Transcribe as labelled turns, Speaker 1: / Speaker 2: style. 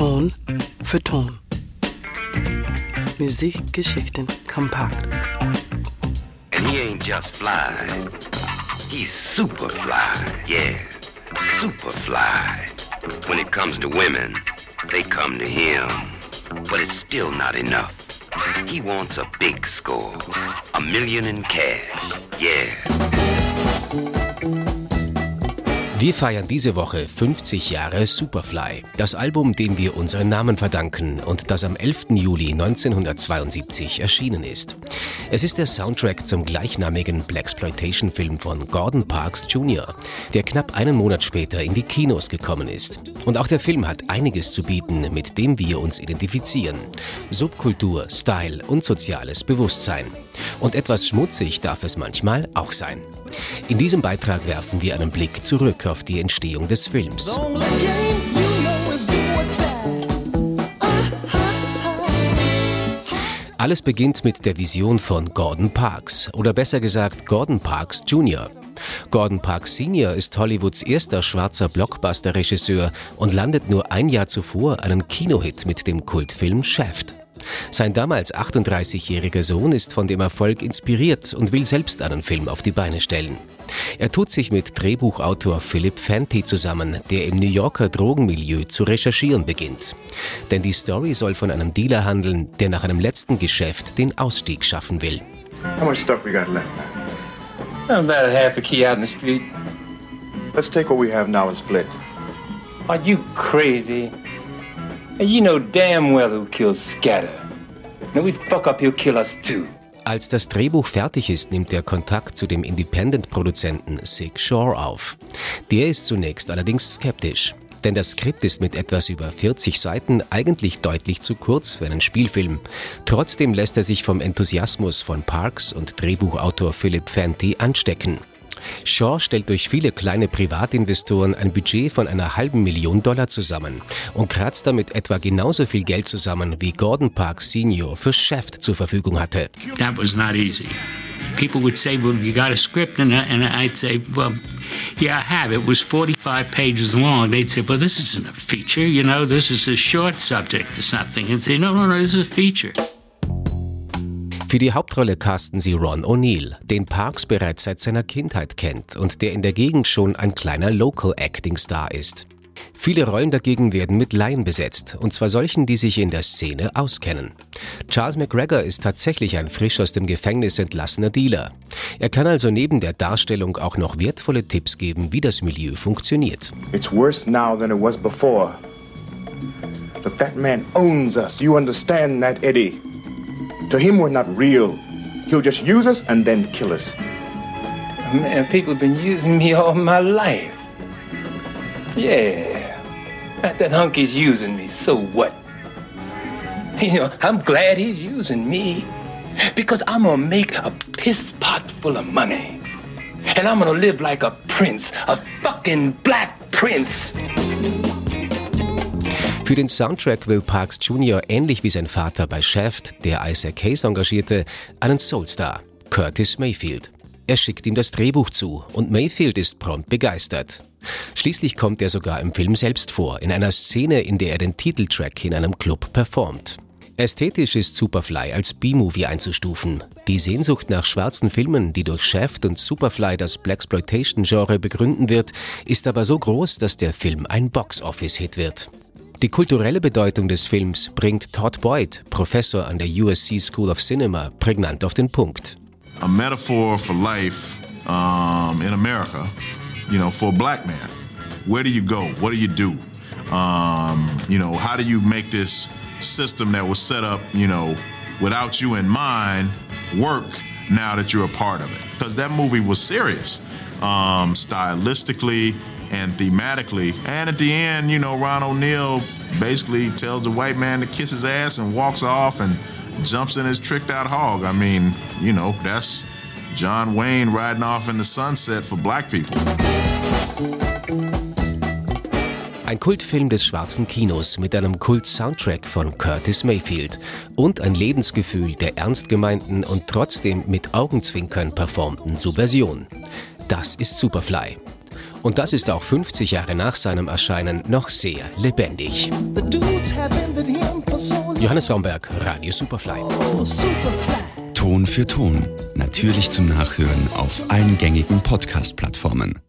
Speaker 1: Ton für Ton. Musikgeschichten kompakt.
Speaker 2: And he ain't just fly. He's super fly, yeah. Super fly. When it comes to women, they come to him. But it's still not enough. He wants a big score. A million in cash, yeah.
Speaker 3: Wir feiern diese Woche 50 Jahre Superfly, das Album, dem wir unseren Namen verdanken und das am 11. Juli 1972 erschienen ist. Es ist der Soundtrack zum gleichnamigen Blaxploitation-Film von Gordon Parks Jr., der knapp einen Monat später in die Kinos gekommen ist. Und auch der Film hat einiges zu bieten, mit dem wir uns identifizieren. Subkultur, Style und soziales Bewusstsein. Und etwas schmutzig darf es manchmal auch sein. In diesem Beitrag werfen wir einen Blick zurück auf die Entstehung des Films. Alles beginnt mit der Vision von Gordon Parks, oder besser gesagt Gordon Parks Jr. Gordon Parks Sr. ist Hollywoods erster schwarzer Blockbuster-Regisseur und landet nur ein Jahr zuvor einen Kinohit mit dem Kultfilm Shaft. Sein damals 38-jähriger Sohn ist von dem Erfolg inspiriert und will selbst einen Film auf die Beine stellen. Er tut sich mit Drehbuchautor Philip Fenty zusammen, der im New Yorker Drogenmilieu zu recherchieren beginnt. Denn die Story soll von einem Dealer handeln, der nach einem letzten Geschäft den Ausstieg schaffen will.
Speaker 4: How much stuff we got left now?
Speaker 5: About a half a key out in the street.
Speaker 4: Let's take what we have now and split.
Speaker 5: Are you crazy? You know damn well who killed Scatter. Now we fuck up, he'll kill us too.
Speaker 3: Als das Drehbuch fertig ist, nimmt er Kontakt zu dem Independent-Produzenten Sig Shore auf. Der ist zunächst allerdings skeptisch. Denn das Skript ist mit etwas über 40 Seiten eigentlich deutlich zu kurz für einen Spielfilm. Trotzdem lässt er sich vom Enthusiasmus von Parks und Drehbuchautor Philip Fenty anstecken. Shaw stellt durch viele kleine Privatinvestoren ein Budget von einer halben Million Dollar zusammen und kratzt damit etwa genauso viel Geld zusammen, wie Gordon Parks Senior für Shaft zur Verfügung hatte.
Speaker 6: That was not easy. People would say, well, you got a script? And, and I'd say, well, yeah, I have. It was 45 pages long. They'd say, well, this isn't a feature, you know, this is a short subject or something. And say, no, no, no, this is a feature.
Speaker 3: Für die Hauptrolle casten sie Ron O'Neill, den Parks bereits seit seiner Kindheit kennt und der in der Gegend schon ein kleiner Local-Acting-Star ist. Viele Rollen dagegen werden mit Laien besetzt, und zwar solchen, die sich in der Szene auskennen. Charles McGregor ist tatsächlich ein frisch aus dem Gefängnis entlassener Dealer. Er kann also neben der Darstellung auch noch wertvolle Tipps geben, wie das Milieu funktioniert.
Speaker 4: It's worse now than it was before. But that man owns us. You understand that, Eddie? To him, we're not real. He'll just use us and then kill us.
Speaker 5: Man, people have been using me all my life. Yeah. Not that hunky's using me, so what? You know, I'm glad he's using me. Because I'm gonna make a piss pot full of money. And I'm gonna live like a prince, a fucking black prince.
Speaker 3: Für den Soundtrack will Parks Jr. ähnlich wie sein Vater bei Shaft, der Isaac Hayes engagierte, einen Soulstar, Curtis Mayfield. Er schickt ihm das Drehbuch zu und Mayfield ist prompt begeistert. Schließlich kommt er sogar im Film selbst vor, in einer Szene, in der er den Titeltrack in einem Club performt. Ästhetisch ist Superfly als B-Movie einzustufen. Die Sehnsucht nach schwarzen Filmen, die durch Shaft und Superfly das Blaxploitation-Genre begründen wird, ist aber so groß, dass der Film ein Box-Office-Hit wird. Die kulturelle Bedeutung des Films bringt Todd Boyd, Professor an der USC School of Cinema, prägnant auf den Punkt.
Speaker 7: a metaphor for life um, in America, you know, for a black man. Where do you go? What do you do? Um, you know, how do you make this system that was set up, you know, without you in mind work now that you're a part of it? Because that movie was serious, um, stylistically and thematically. And at the end, you know, Ron O'Neill basically tells the white man to kiss his ass and walks off and jumps in his tricked out hog. I mean, you know, that's John Wayne riding off in the sunset for black people.
Speaker 3: Ein Kultfilm des schwarzen Kinos mit einem Kult-Soundtrack von Curtis Mayfield und ein Lebensgefühl der ernst gemeinten und trotzdem mit Augenzwinkern performten Subversion. Das ist Superfly. Und das ist auch 50 Jahre nach seinem Erscheinen noch sehr lebendig. Johannes Raumberg, Radio Superfly.
Speaker 8: Ton für Ton. Natürlich zum Nachhören auf allen gängigen Podcast-Plattformen.